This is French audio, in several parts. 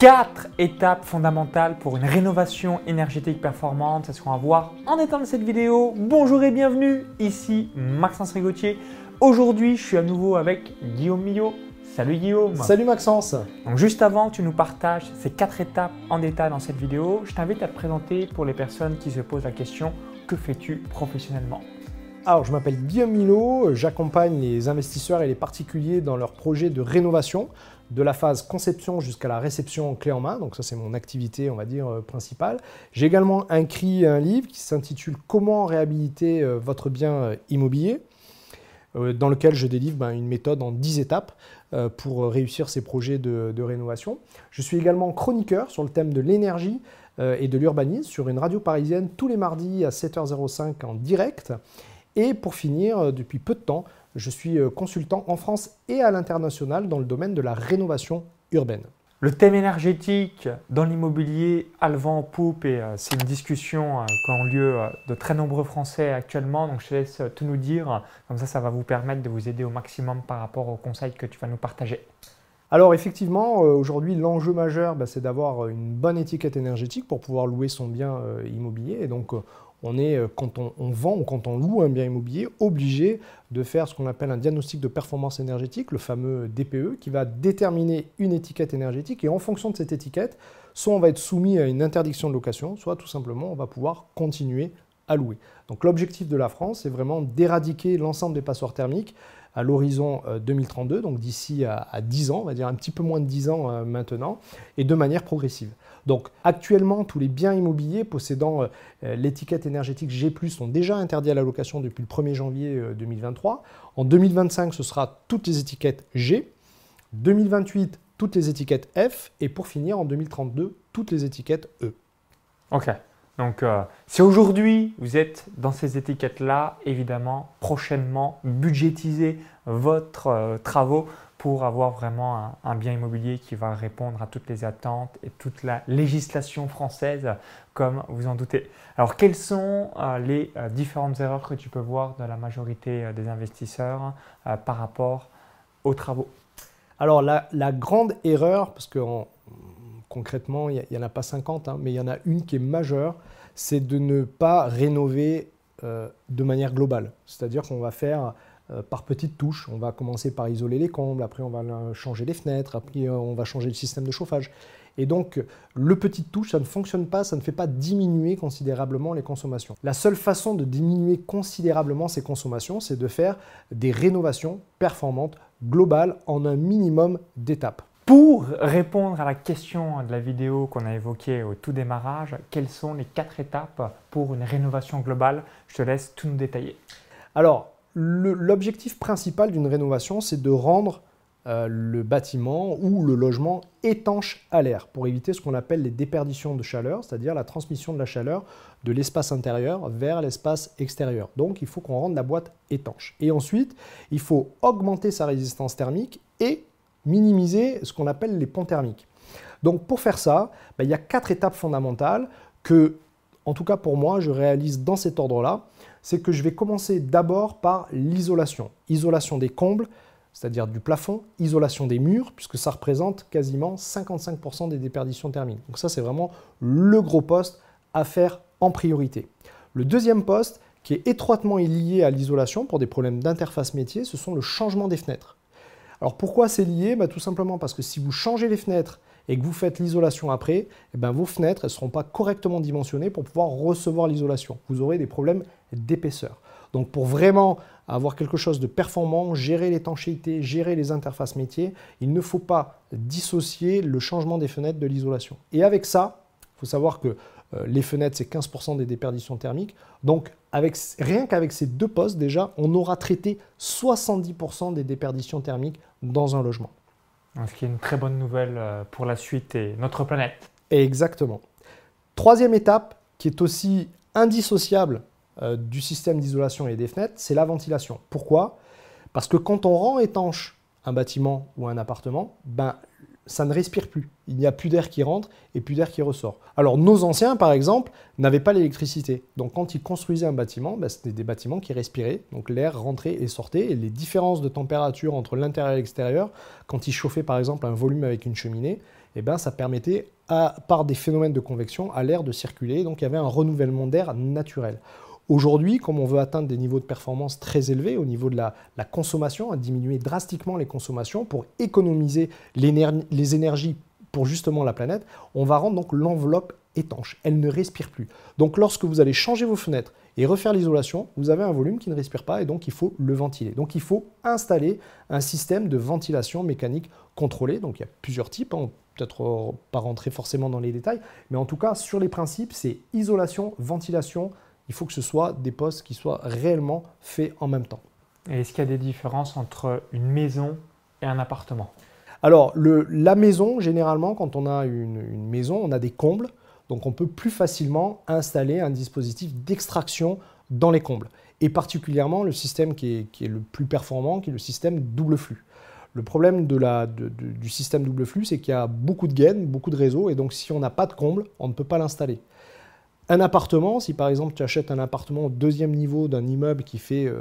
Quatre étapes fondamentales pour une rénovation énergétique performante, c'est ce qu'on va voir en étant de cette vidéo. Bonjour et bienvenue, ici Maxence Rigotier. Aujourd'hui, je suis à nouveau avec Guillaume Millot. Salut Guillaume. Salut Maxence. Donc juste avant que tu nous partages ces quatre étapes en détail dans cette vidéo, je t'invite à te présenter pour les personnes qui se posent la question que fais-tu professionnellement? Alors, je m'appelle Guillaume Milot, j'accompagne les investisseurs et les particuliers dans leurs projets de rénovation, de la phase conception jusqu'à la réception clé en main. Donc ça, c'est mon activité, on va dire, euh, principale. J'ai également écrit un livre qui s'intitule Comment réhabiliter euh, votre bien euh, immobilier dans lequel je délivre ben, une méthode en 10 étapes pour réussir ces projets de, rénovation. Je suis également chroniqueur sur le thème de l'énergie et de l'urbanisme sur une radio parisienne tous les mardis à 7h05 en direct. Et pour finir, euh, depuis peu de temps, je suis euh, consultant en France et à l'international dans le domaine de la rénovation urbaine. Le thème énergétique dans l'immobilier a le vent en poupe et euh, c'est une discussion qui a lieu de très nombreux Français actuellement. Donc je te laisse tout nous dire. Comme ça, ça va vous permettre de vous aider au maximum par rapport aux conseils que tu vas nous partager. Alors effectivement, aujourd'hui, l'enjeu majeur, bah, c'est d'avoir une bonne étiquette énergétique pour pouvoir louer son bien immobilier. Et donc on est, euh, quand on, vend ou quand on loue un bien immobilier, obligé de faire ce qu'on appelle un diagnostic de performance énergétique, le fameux DPE, qui va déterminer une étiquette énergétique. Et en fonction de cette étiquette, soit on va être soumis à une interdiction de location, soit tout simplement on va pouvoir continuer à louer. Donc l'objectif de la France, c'est vraiment d'éradiquer l'ensemble des passoires thermiques à l'horizon 2032, euh, donc d'ici à, 10 ans, on va dire un petit peu moins de 10 ans euh, maintenant, et de manière progressive. Donc actuellement, tous les biens immobiliers possédant euh, l'étiquette énergétique G ⁇ sont déjà interdits à la location depuis le 1er janvier 2023. En 2025, ce sera toutes les étiquettes G. 2028, toutes les étiquettes F. Et pour finir, en 2032, toutes les étiquettes E. Ok. Donc, euh, si aujourd'hui vous êtes dans ces étiquettes-là, évidemment, prochainement, budgétisez votre euh, travaux pour avoir vraiment un, bien immobilier qui va répondre à toutes les attentes et toute la législation française, comme vous en doutez. Alors, quelles sont euh, les différentes erreurs que tu peux voir de la majorité des investisseurs par rapport aux travaux? Alors, la, grande erreur, parce que concrètement, il n'y en a pas 50, hein, mais il y en a une qui est majeure, c'est de ne pas rénover euh, de manière globale. C'est-à-dire qu'on va faire euh, par petites touches. On va commencer par isoler les combles, après on va changer les fenêtres, après euh, on va changer le système de chauffage. Et donc, le petit touche, ça ne fonctionne pas, ça ne fait pas diminuer considérablement les consommations. La seule façon de diminuer considérablement ces consommations, c'est de faire des rénovations performantes globales en un minimum d'étapes. Pour répondre à la question de la vidéo qu'on a évoquée au tout démarrage, quelles sont les quatre étapes pour une rénovation globale? Je te laisse tout nous détailler. Alors, l'objectif principal d'une rénovation, c'est de rendre euh, le bâtiment ou le logement étanche à l'air pour éviter ce qu'on appelle les déperditions de chaleur, c'est-à-dire la transmission de la chaleur de l'espace intérieur vers l'espace extérieur. Donc il faut qu'on rende la boîte étanche. Et ensuite, il faut augmenter sa résistance thermique et minimiser ce qu'on appelle les ponts thermiques. Donc pour faire ça, ben, il y a quatre étapes fondamentales que, en tout cas pour moi, je réalise dans cet ordre-là. C'est que je vais commencer d'abord par l'isolation. Isolation des combles, c'est-à-dire du plafond, isolation des murs, puisque ça représente quasiment 55% des déperditions thermiques. Donc ça, c'est vraiment le gros poste à faire en priorité. Le deuxième poste, qui est étroitement lié à l'isolation pour des problèmes d'interface métier, ce sont le changement des fenêtres. Alors pourquoi c'est lié? Bah, Tout simplement parce que si vous changez les fenêtres et que vous faites l'isolation après, eh ben, vos fenêtres ne seront pas correctement dimensionnées pour pouvoir recevoir l'isolation. Vous aurez des problèmes d'épaisseur. Donc pour vraiment avoir quelque chose de performant, gérer l'étanchéité, gérer les interfaces métiers, il ne faut pas dissocier le changement des fenêtres de l'isolation. Et avec ça, il faut savoir que les fenêtres, c'est 15% des déperditions thermiques. Donc, rien qu'avec ces deux postes, déjà, on aura traité 70% des déperditions thermiques dans un logement. Ce qui est une très bonne nouvelle euh, pour la suite et notre planète. Exactement. Troisième étape, qui est aussi indissociable euh, du système d'isolation et des fenêtres, c'est la ventilation. Pourquoi? Parce que quand on rend étanche un bâtiment ou un appartement, ben, ça ne respire plus. Il n'y a plus d'air qui rentre et plus d'air qui ressort. Alors nos anciens, par exemple, n'avaient pas l'électricité. Donc quand ils construisaient un bâtiment, bah, c'était des bâtiments qui respiraient. Donc l'air rentrait et sortait. Et les différences de température entre l'intérieur et l'extérieur, quand ils chauffaient par exemple un volume avec une cheminée, eh ben, ça permettait, à, par des phénomènes de convection, à l'air de circuler. Donc il y avait un renouvellement d'air naturel. Aujourd'hui, comme on veut atteindre des niveaux de performance très élevés au niveau de la, consommation, à diminuer drastiquement les consommations pour économiser les énergies pour justement la planète, on va rendre donc l'enveloppe étanche. Elle ne respire plus. Donc lorsque vous allez changer vos fenêtres et refaire l'isolation, vous avez un volume qui ne respire pas et donc il faut le ventiler. Donc il faut installer un système de ventilation mécanique contrôlé. Donc il y a plusieurs types, hein. peut-être pas rentrer forcément dans les détails, mais en tout cas sur les principes, c'est isolation, ventilation, il faut que ce soit des postes qui soient réellement faits en même temps. Et est-ce qu'il y a des différences entre une maison et un appartement? Alors, la maison, généralement, quand on a une, maison, on a des combles. Donc, on peut plus facilement installer un dispositif d'extraction dans les combles. Et particulièrement le système qui est, le plus performant, qui est le système double flux. Le problème du système double flux, c'est qu'il y a beaucoup de gaines, beaucoup de réseaux, et donc si on n'a pas de comble, on ne peut pas l'installer. Un appartement, si par exemple tu achètes un appartement au deuxième niveau d'un immeuble qui fait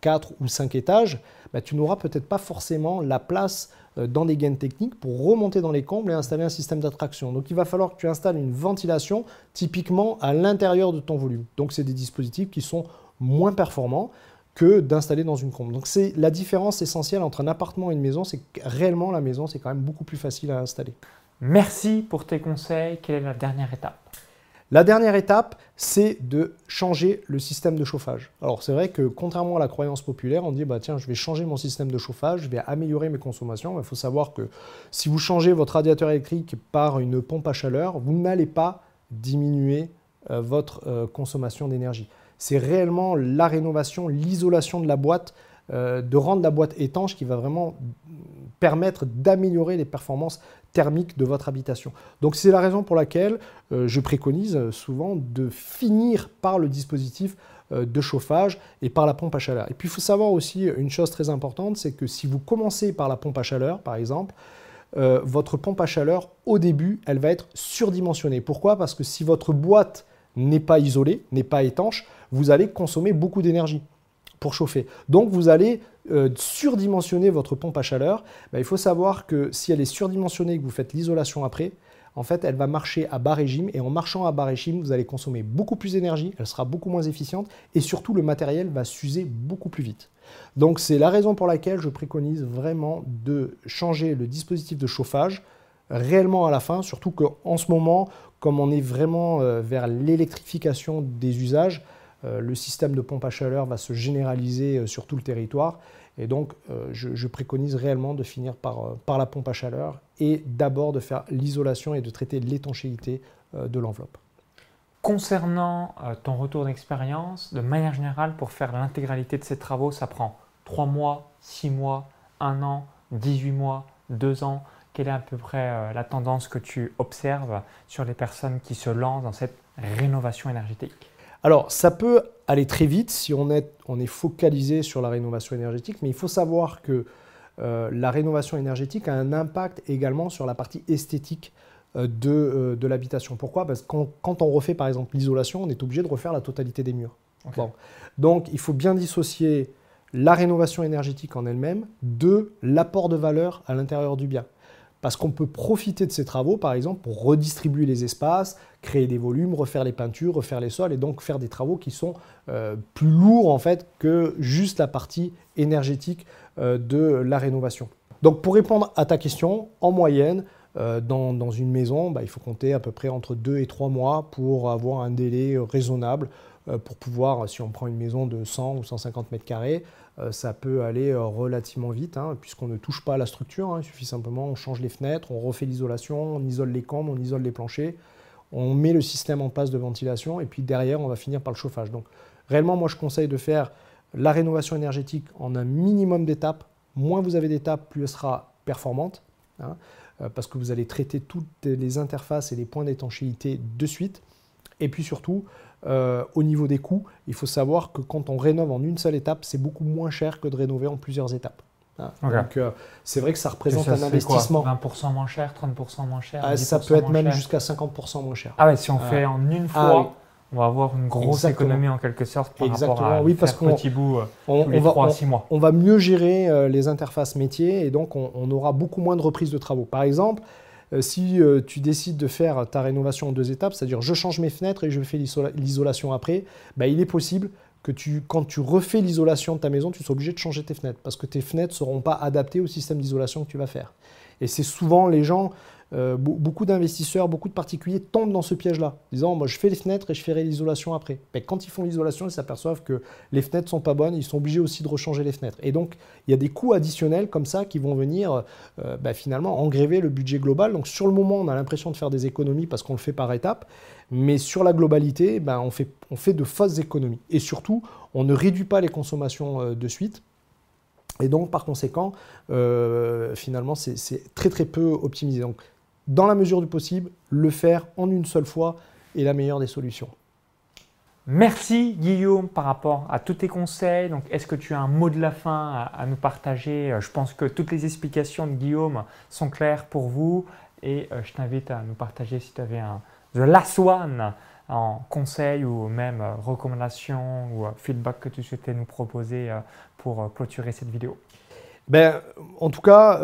4 euh, ou 5 étages, bah, tu n'auras peut-être pas forcément la place euh, dans des gaines techniques pour remonter dans les combles et installer un système d'attraction. Donc il va falloir que tu installes une ventilation typiquement à l'intérieur de ton volume. Donc c'est des dispositifs qui sont moins performants que d'installer dans une comble. Donc c'est la différence essentielle entre un appartement et une maison, c'est que réellement la maison c'est quand même beaucoup plus facile à installer. Merci pour tes conseils. Quelle est la dernière étape? La dernière étape, c'est de changer le système de chauffage. Alors c'est vrai que contrairement à la croyance populaire, on dit bah tiens, je vais changer mon système de chauffage, je vais améliorer mes consommations. Il faut savoir que si vous changez votre radiateur électrique par une pompe à chaleur, vous n'allez pas diminuer euh, votre euh, consommation d'énergie. C'est réellement la rénovation, l'isolation de la boîte, euh, de rendre la boîte étanche qui va vraiment permettre d'améliorer les performances thermiques de votre habitation. Donc c'est la raison pour laquelle euh, je préconise souvent de finir par le dispositif euh, de chauffage et par la pompe à chaleur. Et puis il faut savoir aussi une chose très importante, c'est que si vous commencez par la pompe à chaleur, par exemple, euh, votre pompe à chaleur, au début, elle va être surdimensionnée. Pourquoi? Parce que si votre boîte n'est pas isolée, n'est pas étanche, vous allez consommer beaucoup d'énergie chauffer. Donc vous allez euh, surdimensionner votre pompe à chaleur. Ben, il faut savoir que si elle est surdimensionnée que vous faites l'isolation après, en fait, elle va marcher à bas régime et en marchant à bas régime, vous allez consommer beaucoup plus d'énergie, elle sera beaucoup moins efficiente et surtout le matériel va s'user beaucoup plus vite. Donc c'est la raison pour laquelle je préconise vraiment de changer le dispositif de chauffage réellement à la fin, surtout qu'en ce moment, comme on est vraiment euh, vers l'électrification des usages, le système de pompe à chaleur va se généraliser euh, sur tout le territoire. Et donc, euh, je, préconise réellement de finir par, par la pompe à chaleur et d'abord de faire l'isolation et de traiter l'étanchéité de l'enveloppe. Concernant ton retour d'expérience, de manière générale, pour faire l'intégralité de ces travaux, ça prend 3 mois, 6 mois, 1 an, 18 mois, 2 ans. Quelle est à peu près la tendance que tu observes sur les personnes qui se lancent dans cette rénovation énergétique? Alors, ça peut aller très vite si on est, on est focalisé sur la rénovation énergétique, mais il faut savoir que euh, la rénovation énergétique a un impact également sur la partie esthétique euh, euh, de, l'habitation. Pourquoi? Parce que quand, on refait par exemple l'isolation, on est obligé de refaire la totalité des murs. Donc, il faut bien dissocier la rénovation énergétique en elle-même de l'apport de valeur à l'intérieur du bien parce qu'on peut profiter de ces travaux, par exemple, pour redistribuer les espaces, créer des volumes, refaire les peintures, refaire les sols, et donc faire des travaux qui sont euh, plus lourds en fait que juste la partie énergétique euh, de la rénovation. Donc pour répondre à ta question, en moyenne, euh, dans, une maison, bah, il faut compter à peu près entre 2 et 3 mois pour avoir un délai raisonnable pour pouvoir, si on prend une maison de 100 ou 150 mètres carrés, ça peut aller euh, relativement vite, hein, puisqu'on ne touche pas à la structure. Hein. il suffit simplement, on change les fenêtres, on refait l'isolation, on isole les camps, on isole les planchers, on met le système en passe de ventilation, et puis derrière, on va finir par le chauffage. Donc, réellement, moi, je conseille de faire la rénovation énergétique en un minimum d'étapes. Moins vous avez d'étapes, plus elle sera performante, hein, euh, parce que vous allez traiter toutes les interfaces et les points d'étanchéité de suite. Et puis surtout, euh, au niveau des coûts, il faut savoir que quand on rénove en une seule étape, c'est beaucoup moins cher que de rénover en plusieurs étapes. Hein. Donc euh, c'est vrai que ça représente un investissement. 20% moins cher, 30% moins cher ah, Ça peut être même jusqu'à 50% moins cher. Ah ouais, si on ah. fait en une ah fois, on va avoir une grosse économie en quelque sorte par Exactement. rapport à oui, parce qu'on petit bout euh, on, les va, 3 à 6 mois. On va mieux gérer les interfaces métiers et donc on, on, aura beaucoup moins de reprises de travaux. Par exemple, euh, si tu décides de faire ta rénovation en deux étapes, c'est-à-dire je change mes fenêtres et je fais l'isolation après, bah, il est possible que tu, quand tu refais l'isolation de ta maison, tu sois obligé de changer tes fenêtres parce que tes fenêtres ne seront pas adaptées au système d'isolation que tu vas faire. Et c'est souvent les gens, euh, beaucoup d'investisseurs, beaucoup de particuliers tombent dans ce piège-là, disant moi je fais les fenêtres et je ferai l'isolation après. Mais quand ils font l'isolation, ils s'aperçoivent que les fenêtres sont pas bonnes, ils sont obligés aussi de rechanger les fenêtres. Et donc il y a des coûts additionnels comme ça qui vont venir euh, bah, finalement engréver le budget global. Donc sur le moment, on a l'impression de faire des économies parce qu'on le fait par étapes, mais sur la globalité, bah, on, fait, de fausses économies. Et surtout, on ne réduit pas les consommations euh, de suite. Et donc, par conséquent, finalement, c'est très très peu optimisé. Dans la mesure du possible, le faire en une seule fois est la meilleure des solutions. Merci Guillaume par rapport à tous tes conseils. Donc, est-ce que tu as un mot de la fin à, nous partager? Je pense que toutes les explications de Guillaume sont claires pour vous et euh, je t'invite à nous partager si tu avais un The Last One en conseil ou même euh, recommandation ou euh, feedback que tu souhaitais nous proposer pour clôturer cette vidéo. Ben, en tout cas,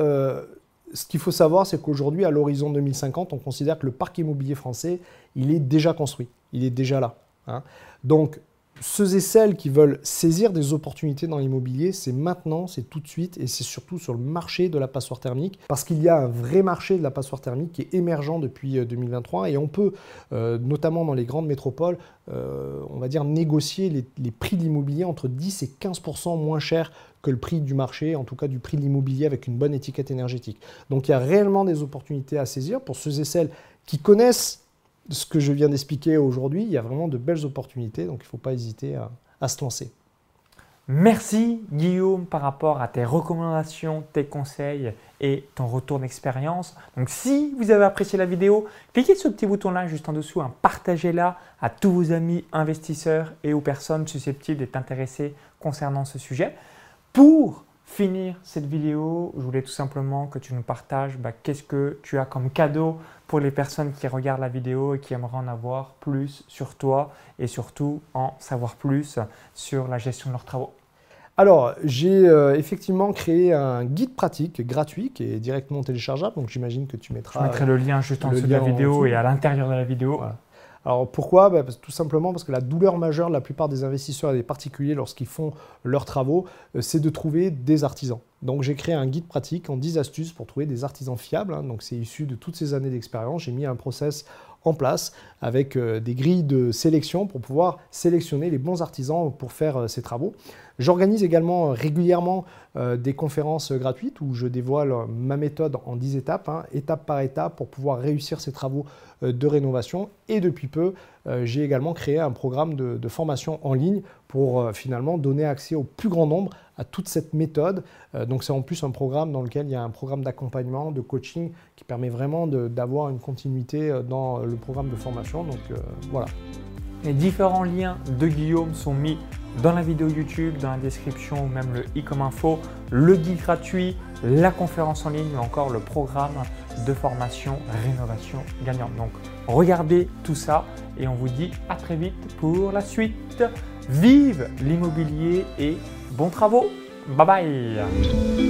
ce qu'il faut savoir, c'est qu'aujourd'hui, à l'horizon 2050, on considère que le parc immobilier français, il est déjà construit, il est déjà là. Hein. Donc, ceux et celles qui veulent saisir des opportunités dans l'immobilier, c'est maintenant, c'est tout de suite, et c'est surtout sur le marché de la passoire thermique, parce qu'il y a un vrai marché de la passoire thermique qui est émergent depuis 2023, euh, et on peut, euh, notamment dans les grandes métropoles, euh, on va dire négocier les, prix de l'immobilier entre 10 et 15% moins cher que le prix du marché, en tout cas du prix de l'immobilier avec une bonne étiquette énergétique. Donc il y a réellement des opportunités à saisir pour ceux et celles qui connaissent ce que je viens d'expliquer aujourd'hui. Il y a vraiment de belles opportunités, donc il ne faut pas hésiter à, se lancer. Merci Guillaume par rapport à tes recommandations, tes conseils et ton retour d'expérience. Donc si vous avez apprécié la vidéo, cliquez sur le petit bouton là juste en dessous, hein. partagez-la à tous vos amis investisseurs et aux personnes susceptibles d'être intéressées concernant ce sujet. Pour finir cette vidéo, je voulais tout simplement que tu nous partages bah, qu'est-ce que tu as comme cadeau pour les personnes qui regardent la vidéo et qui aimeraient en avoir plus sur toi et surtout en savoir plus sur la gestion de leurs travaux. Alors, j'ai euh, effectivement créé un guide pratique gratuit qui est directement téléchargeable, donc j'imagine que tu mettras. Je mettrai le lien juste en dessous de la vidéo et à l'intérieur de la vidéo. Alors pourquoi? Bah, Tout simplement parce que la douleur majeure de la plupart des investisseurs et des particuliers lorsqu'ils font leurs travaux, euh, c'est de trouver des artisans. Donc j'ai créé un guide pratique en 10 astuces pour trouver des artisans fiables. Hein. Donc c'est issu de toutes ces années d'expérience. J'ai mis un process en place avec euh, des grilles de sélection pour pouvoir sélectionner les bons artisans pour faire euh, ces travaux. J'organise également régulièrement des conférences gratuites où je dévoile ma méthode en 10 étapes, hein, étape par étape, pour pouvoir réussir ces travaux de rénovation. Et depuis peu, j'ai également créé un programme de, formation en ligne pour finalement donner accès au plus grand nombre à toute cette méthode. Euh, donc c'est en plus un programme dans lequel il y a un programme d'accompagnement, de coaching qui permet vraiment d'avoir une continuité euh, dans le programme de formation. Donc euh, voilà. Les différents liens de Guillaume sont mis dans la vidéo YouTube, dans la description ou même le i comme info, le guide gratuit, la conférence en ligne ou encore le programme de formation rénovation gagnante. Donc regardez tout ça et on vous dit à très vite pour la suite. Vive l'immobilier et bons travaux. Bye bye